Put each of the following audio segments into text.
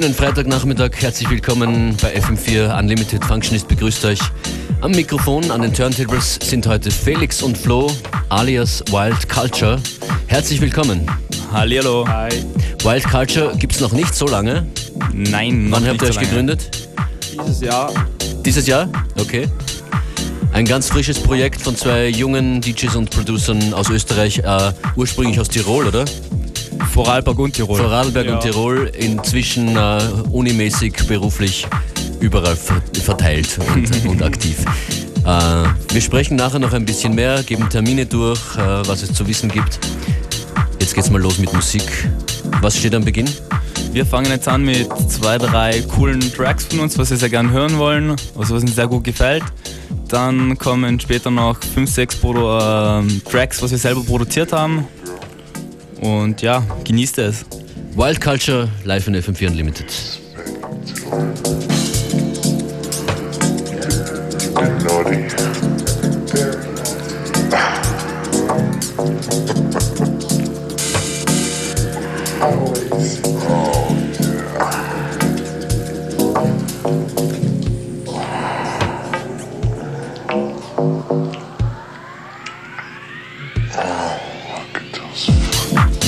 Schönen Freitagnachmittag, herzlich willkommen bei FM4 Unlimited Functionist begrüßt euch. Am Mikrofon, an den Turntables sind heute Felix und Flo, alias Wild Culture. Herzlich willkommen. Hallihallo. Hi. Wild Culture gibt es noch nicht so lange. Nein, Wann habt ihr euch so gegründet? Dieses Jahr. Dieses Jahr? Okay. Ein ganz frisches Projekt von zwei jungen DJs und Producern aus Österreich, äh, ursprünglich aus Tirol, oder? Vorarlberg und Tirol. Vorarlberg ja. und Tirol, inzwischen äh, unimäßig, beruflich überall verteilt und, und aktiv. Äh, wir sprechen nachher noch ein bisschen mehr, geben Termine durch, äh, was es zu wissen gibt. Jetzt geht's mal los mit Musik. Was steht am Beginn? Wir fangen jetzt an mit zwei, drei coolen Tracks von uns, was wir sehr gerne hören wollen, also was uns sehr gut gefällt. Dann kommen später noch fünf, sechs Produ äh, Tracks, was wir selber produziert haben. Und ja, genießt es. Wild Culture live in FM4 Unlimited. music Música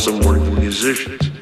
some wonderful musicians.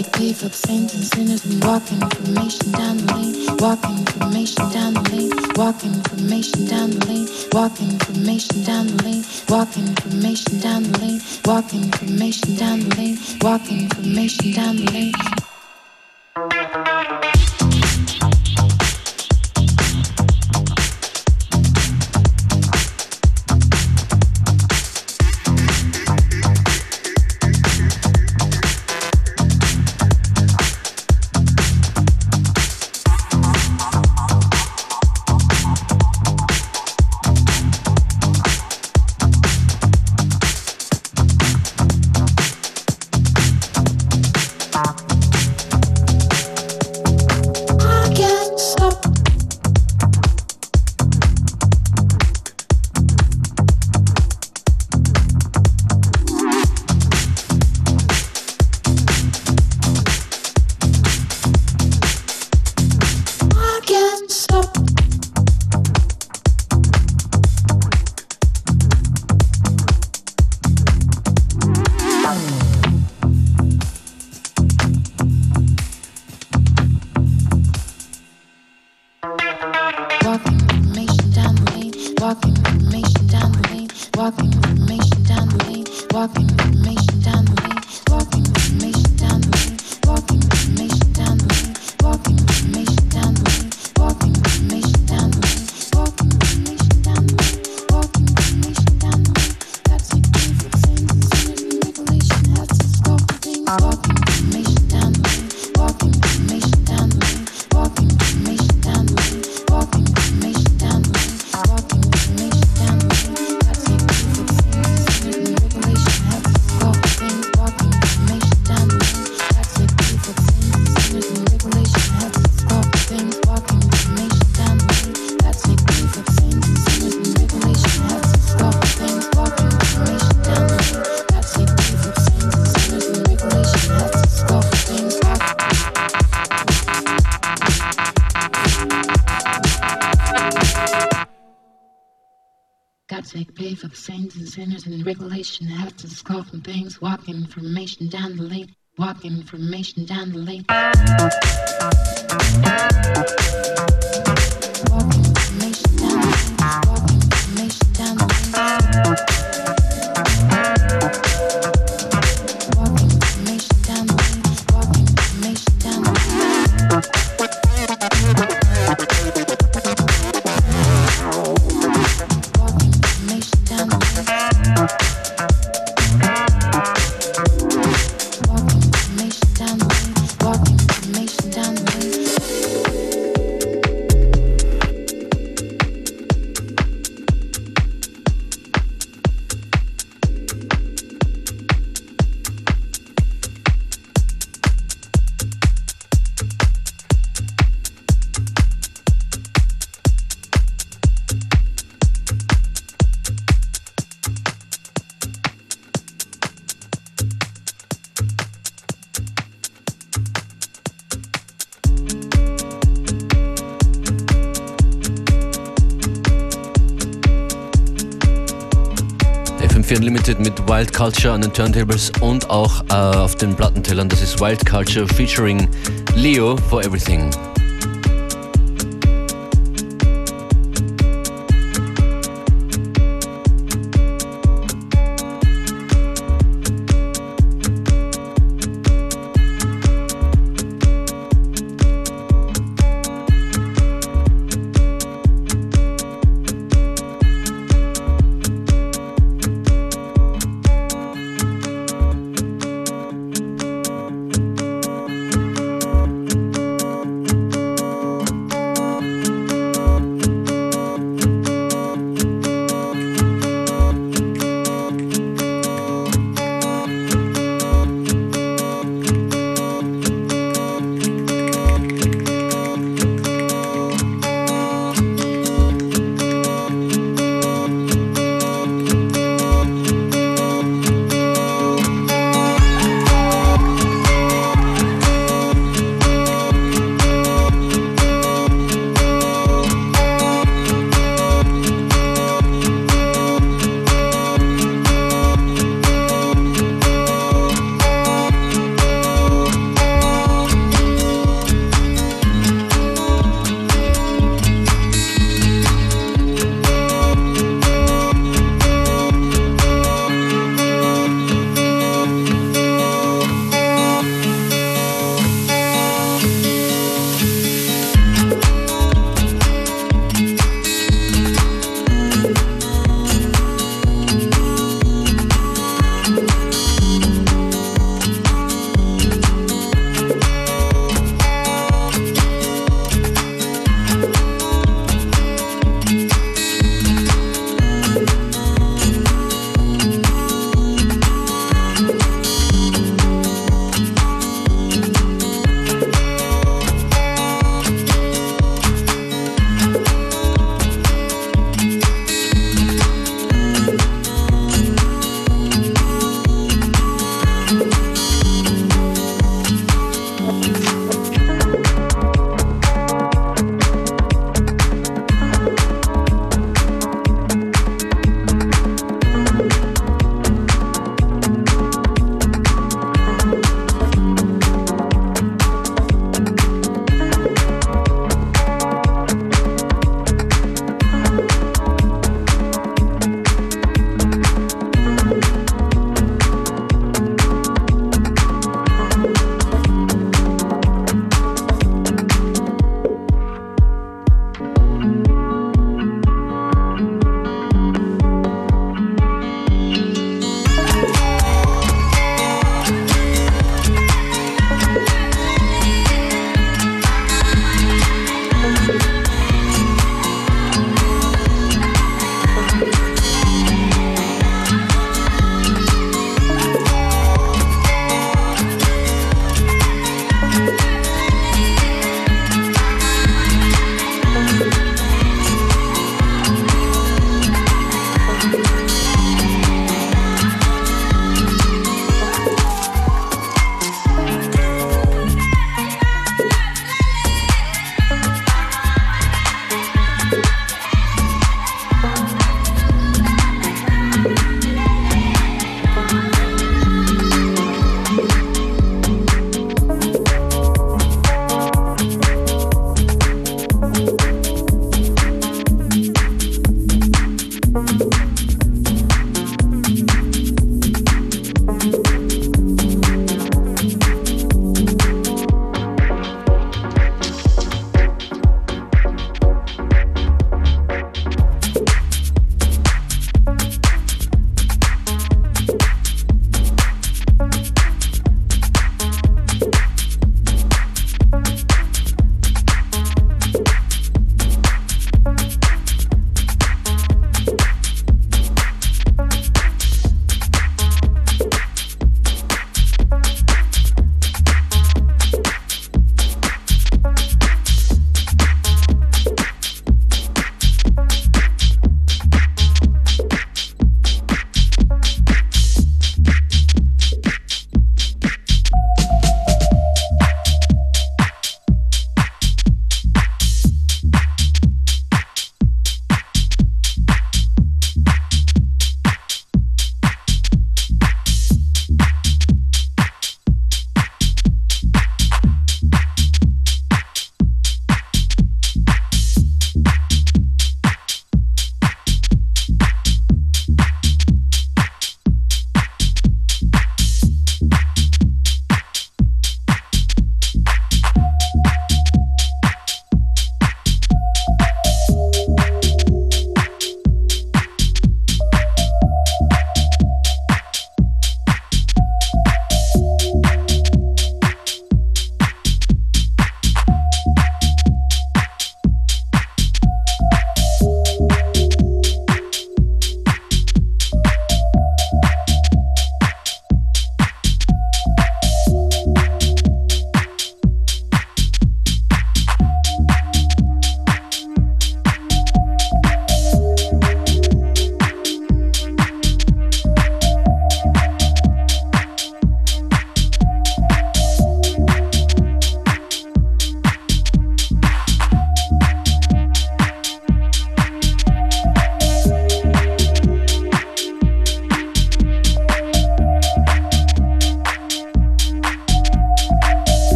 We pave up saints and sinners and walk information down the lane. Walk information down the lane. Walk information down the lane. Walk information down the lane. Walk information down the lane. Walk information down the lane. Walk information down the lane. The and sinners and regulation after the skull from things. Walk information down the lane. Walk information down the lane. FM4 Unlimited mit Wild Culture an den Turntables und auch äh, auf den Plattentellern. Das ist Wild Culture featuring Leo for Everything.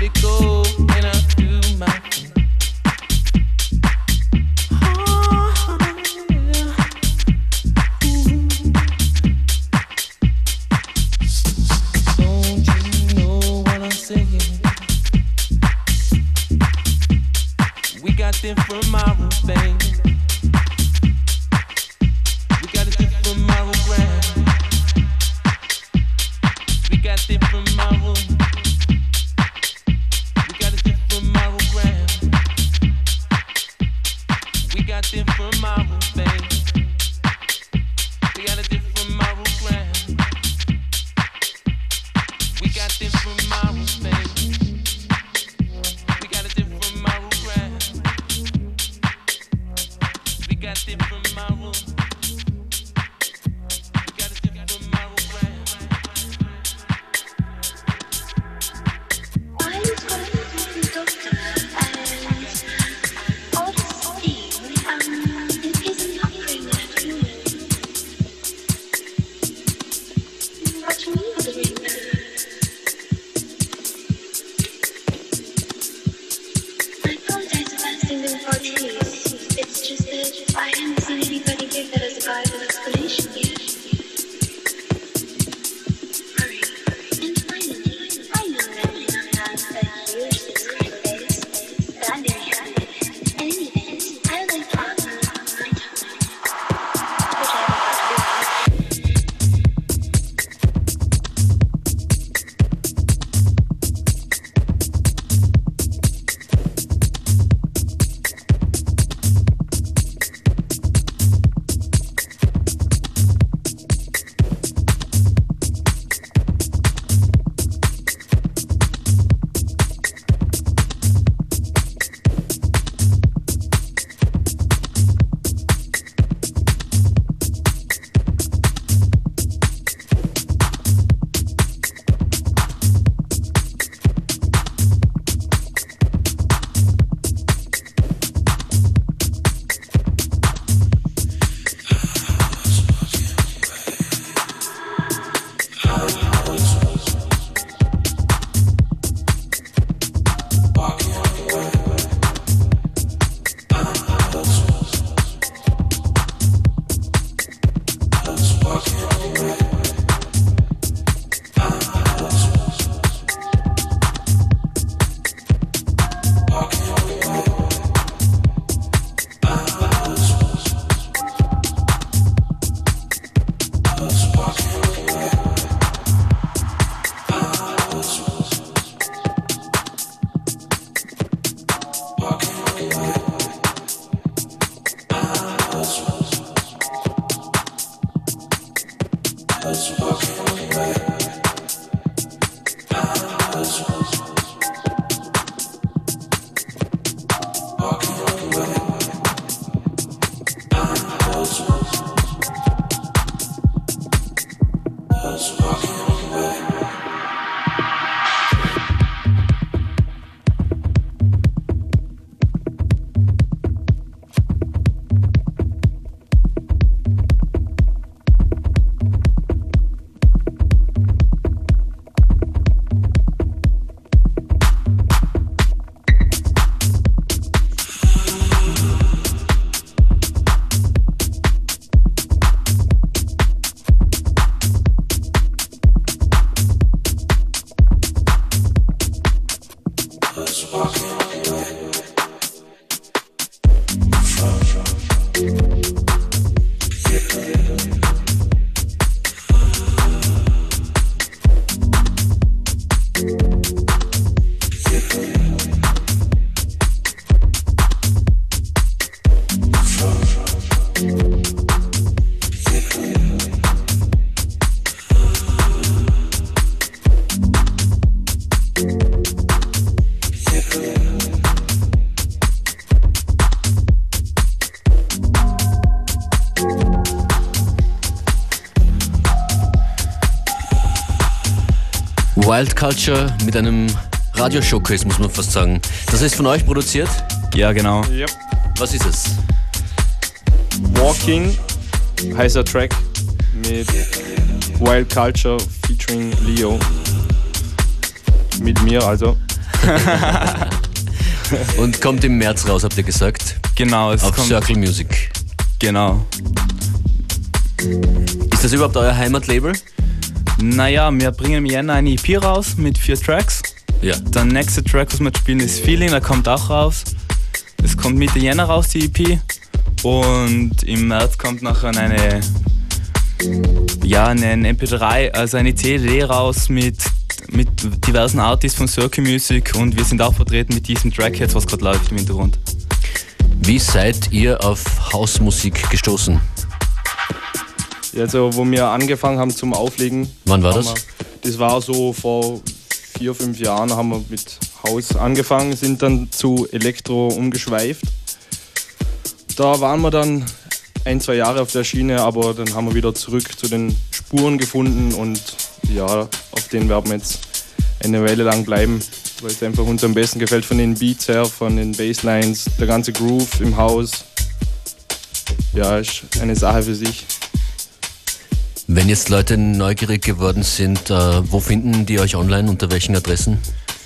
Let it go, and I do my thing. Wild Culture mit einem Radio-Showcase, muss man fast sagen. Das ist von euch produziert? Ja, genau. Yep. Was ist es? Walking heißt der Track mit Wild Culture featuring Leo. Mit mir also. Und kommt im März raus, habt ihr gesagt? Genau, es Auf kommt. Circle Music. Genau. Ist das überhaupt euer Heimatlabel? Naja, wir bringen im Jänner eine EP raus mit vier Tracks. Ja. Der nächste Track, was wir spielen, ist Feeling, der kommt auch raus. Es kommt Mitte Jänner raus, die EP. Und im März kommt nachher eine, ja, eine MP3, also eine CD raus mit, mit diversen Artists von Circle Music und wir sind auch vertreten mit diesem Track jetzt, was gerade läuft im Hintergrund. Wie seid ihr auf Hausmusik gestoßen? Also, wo wir angefangen haben zum Auflegen. Wann war das? Wir, das war so vor vier, fünf Jahren haben wir mit Haus angefangen, sind dann zu Elektro umgeschweift. Da waren wir dann ein, zwei Jahre auf der Schiene, aber dann haben wir wieder zurück zu den Spuren gefunden und ja, auf denen werden wir jetzt eine Weile lang bleiben, weil es einfach uns am besten gefällt von den Beats her, von den Basslines, der ganze Groove im Haus. Ja, ist eine Sache für sich. Wenn jetzt Leute neugierig geworden sind, äh, wo finden die euch online, unter welchen Adressen?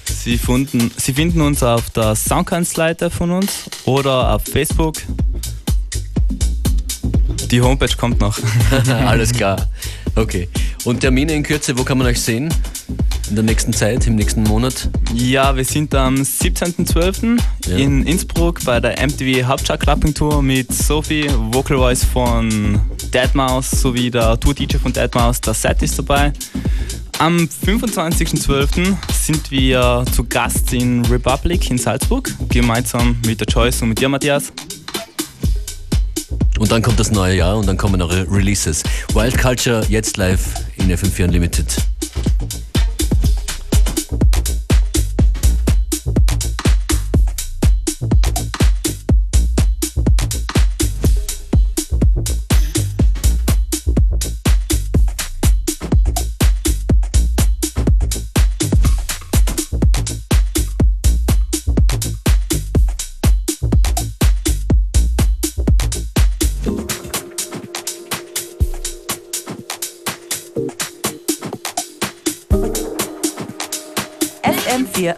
Sie finden, Sie finden uns auf der Soundkanzleite von uns oder auf Facebook. Die Homepage kommt noch. Alles klar. Okay. Und Termine in Kürze, wo kann man euch sehen? In der nächsten Zeit, im nächsten Monat? Ja, wir sind am 17.12. Ja. in Innsbruck bei der MTV Hauptstadt Clubbing Tour mit Sophie, Vocal Voice von Deadmau5 sowie der Tour-DJ von Deadmau5. Der Set ist dabei. Am 25.12. sind wir zu Gast in Republic in Salzburg, gemeinsam mit der Joyce und mit dir, Matthias. Und dann kommt das neue Jahr und dann kommen eure Releases. Wild Culture jetzt live in FM4 Unlimited.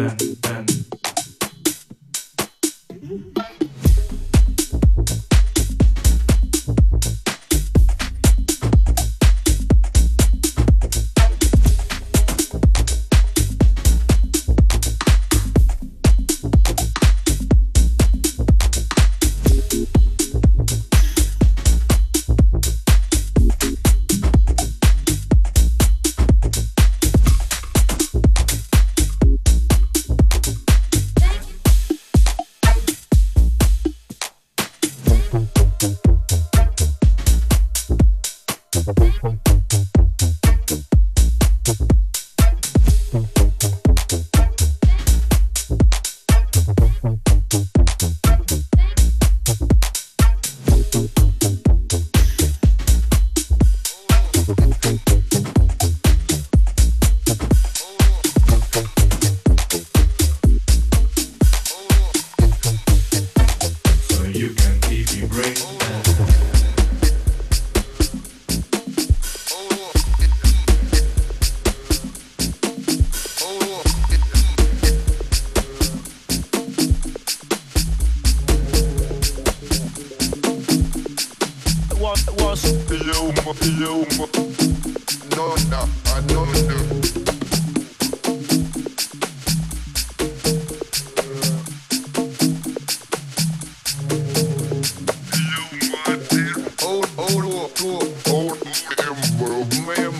dance, dance. world, man.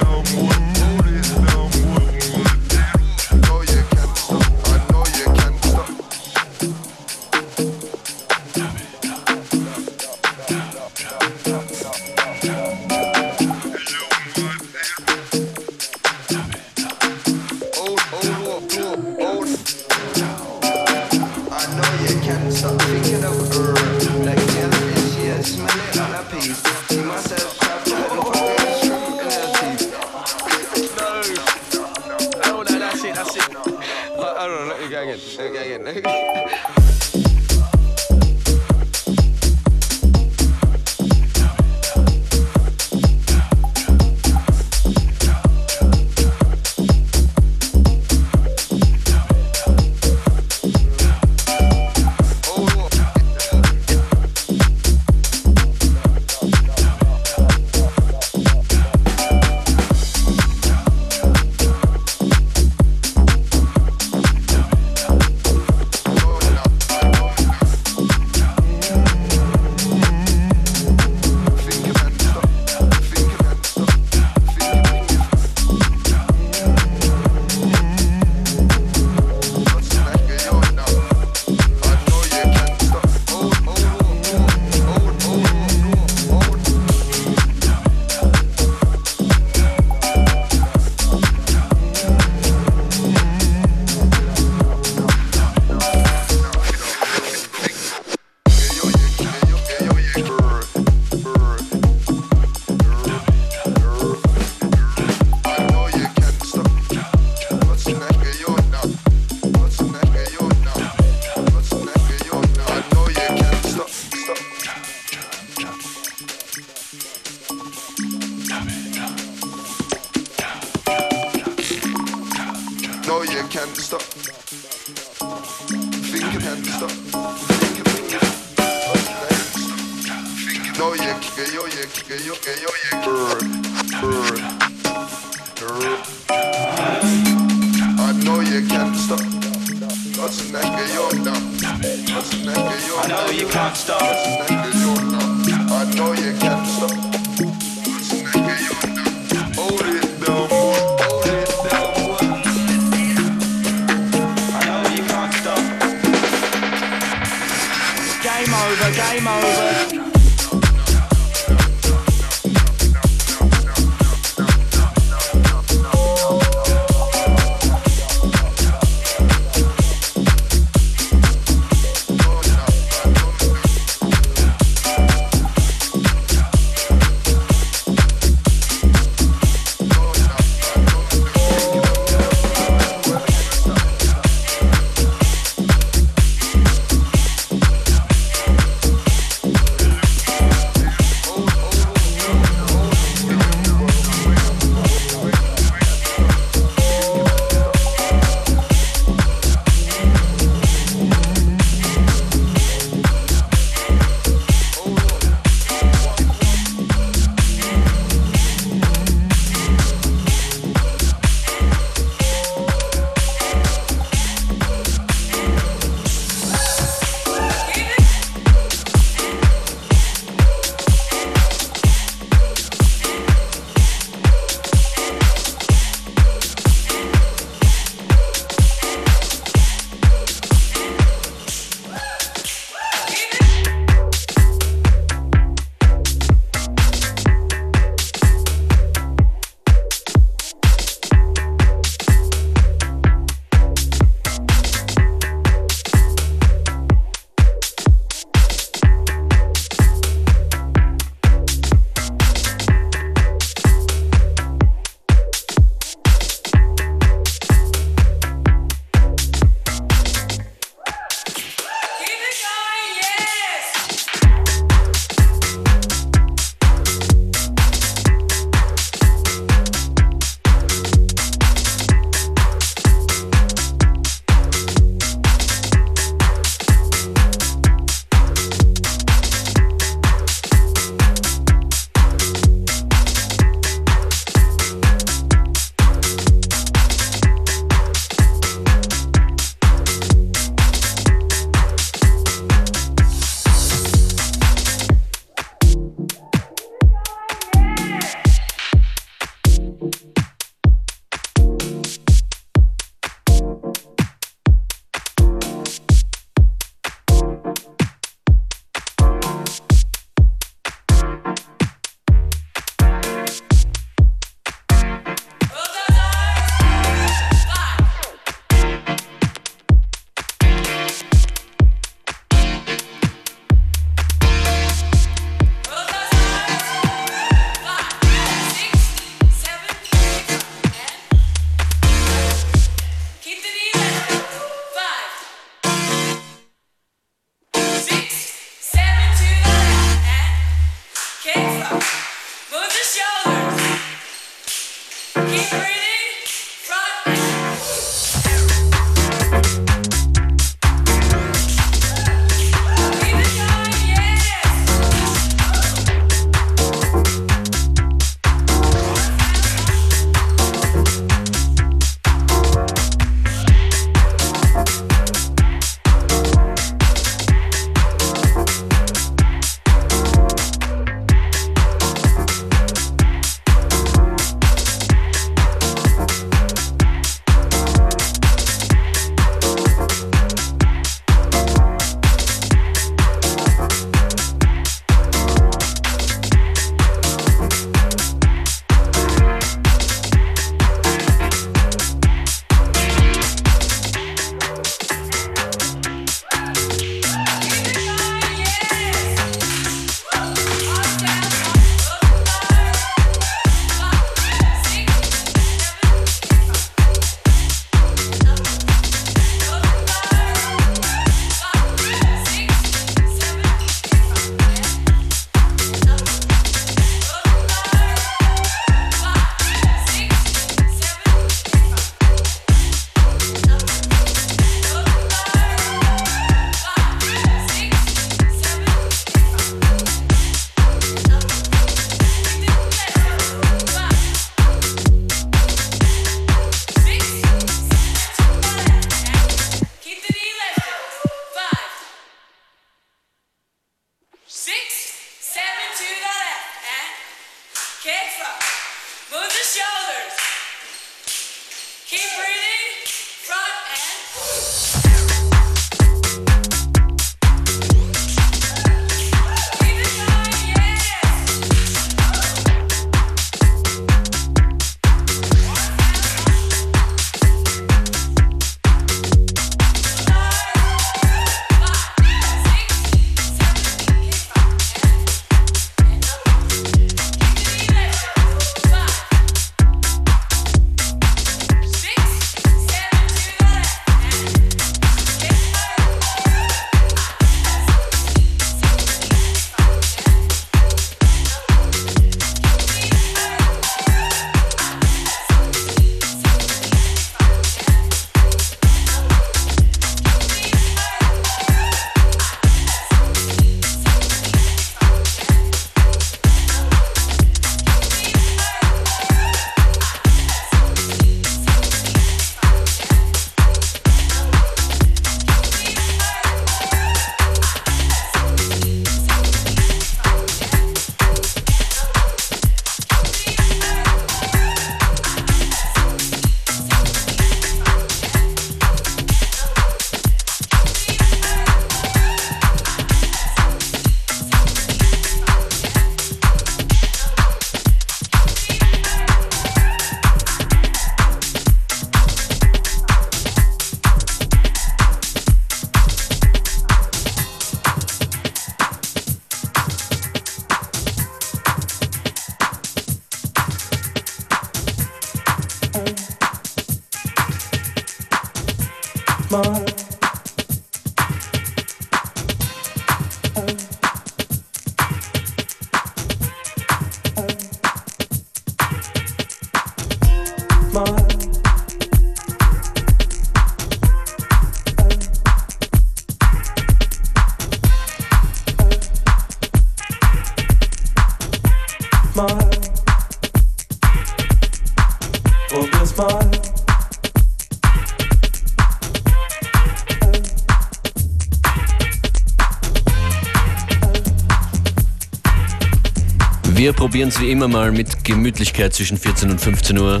Wir probieren es wie immer mal mit Gemütlichkeit zwischen 14 und 15 Uhr.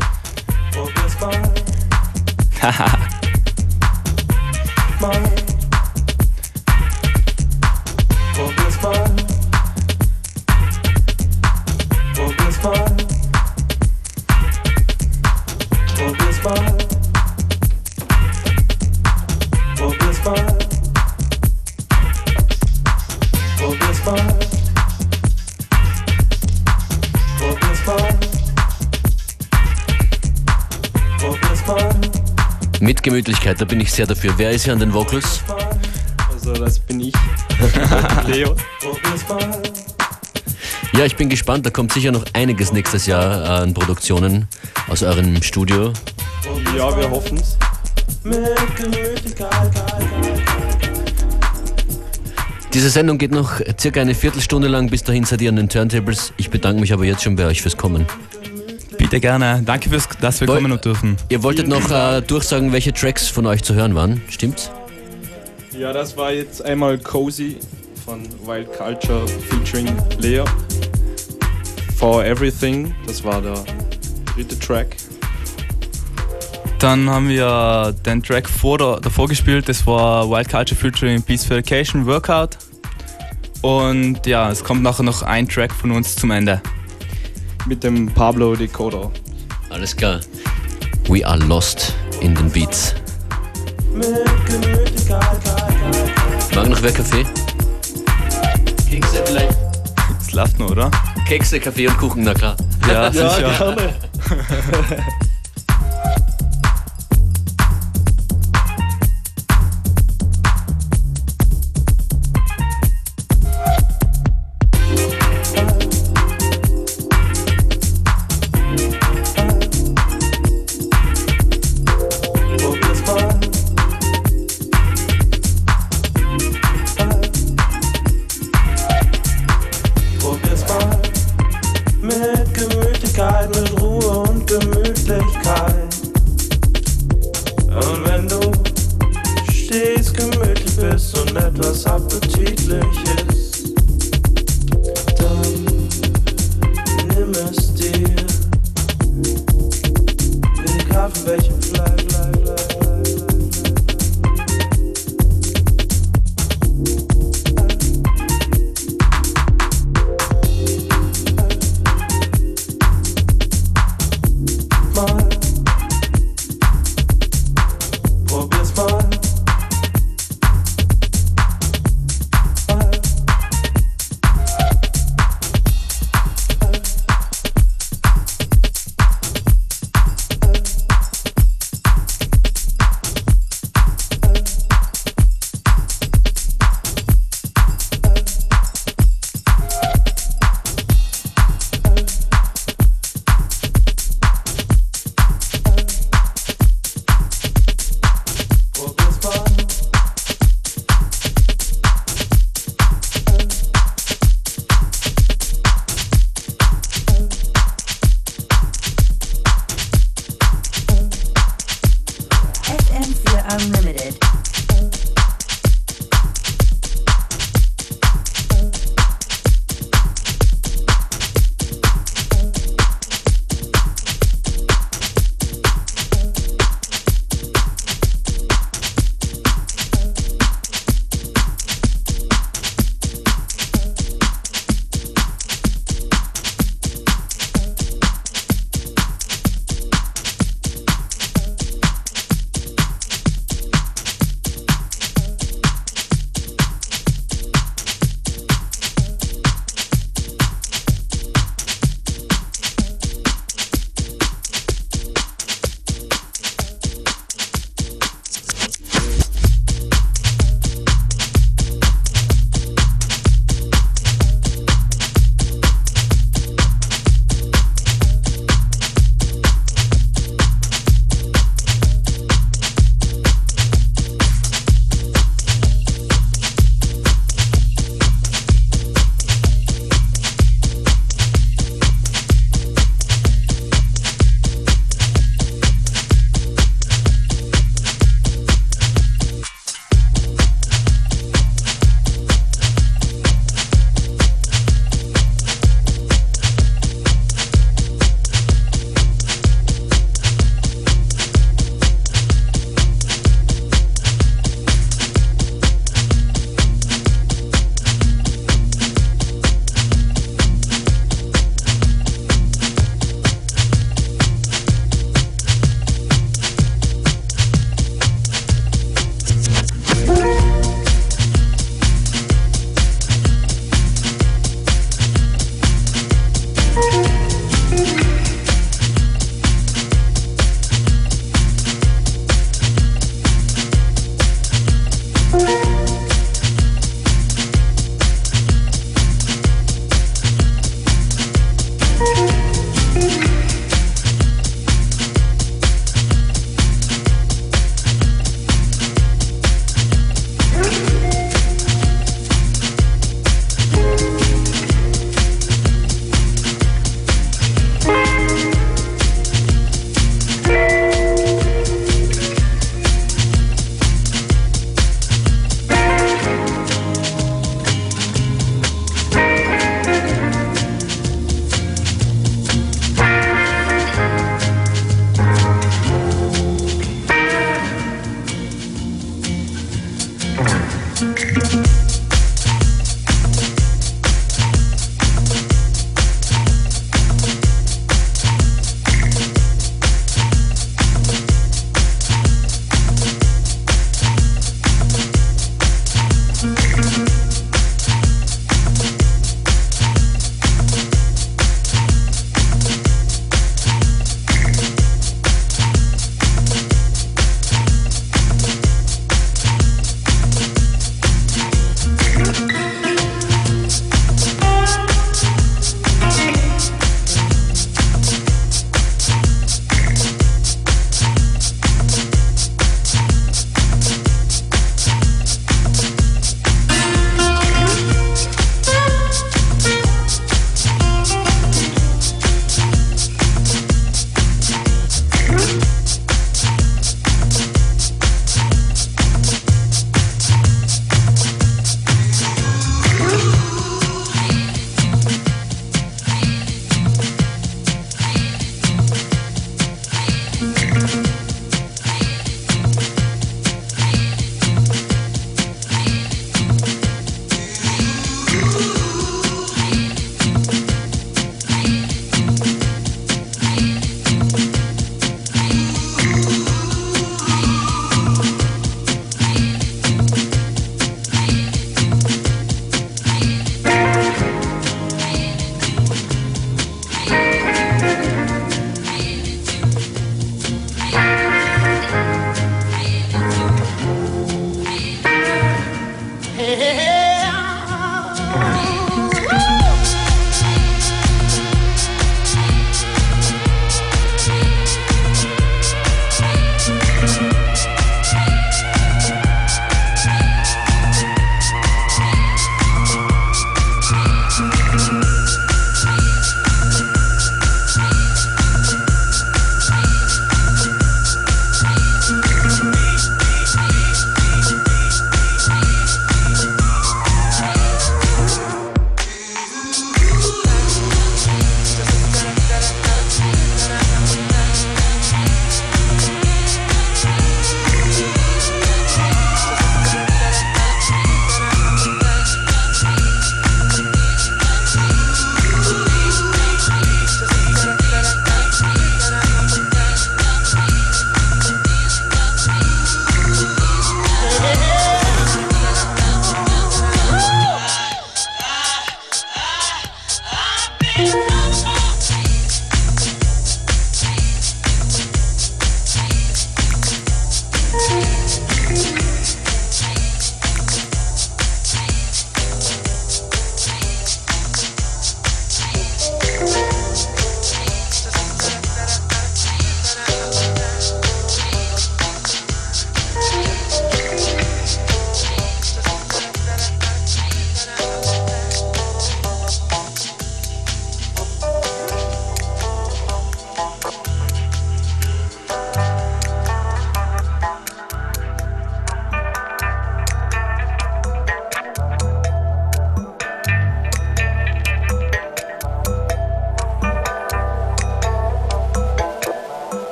Haha. Gemütlichkeit, da bin ich sehr dafür. Wer ist hier an den Vocals? Also das bin ich, Leo. Ja, ich bin gespannt. Da kommt sicher noch einiges nächstes Jahr an Produktionen aus eurem Studio. Ja, wir hoffen's. Diese Sendung geht noch circa eine Viertelstunde lang. Bis dahin seid ihr an den Turntables. Ich bedanke mich aber jetzt schon bei euch fürs Kommen. Bitte gerne. Danke, fürs, dass wir Woll- kommen dürfen. Ihr wolltet noch äh, durchsagen, welche Tracks von euch zu hören waren. Stimmt's? Ja, das war jetzt einmal Cozy von Wild Culture featuring Leo. For Everything, das war der dritte Track. Dann haben wir den Track vor der, davor gespielt, das war Wild Culture featuring Beatsfication Workout. Und ja, es kommt nachher noch ein Track von uns zum Ende. Mit dem Pablo Decoder. Alles klar. We are lost in den Beats. Mag noch wer Kaffee? Kekse vielleicht? Es läuft noch, oder? Kekse, Kaffee und Kuchen, na klar. Ja, sicher. gerne.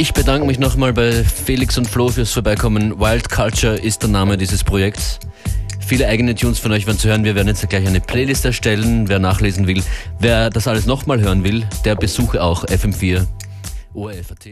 Ich bedanke mich nochmal bei Felix und Flo fürs Vorbeikommen. Wild Culture ist der Name dieses Projekts. Viele eigene Tunes von euch werden zu hören. Wir werden jetzt gleich eine Playlist erstellen. Wer nachlesen will, wer das alles nochmal hören will, der besuche auch FM4 ORF.at.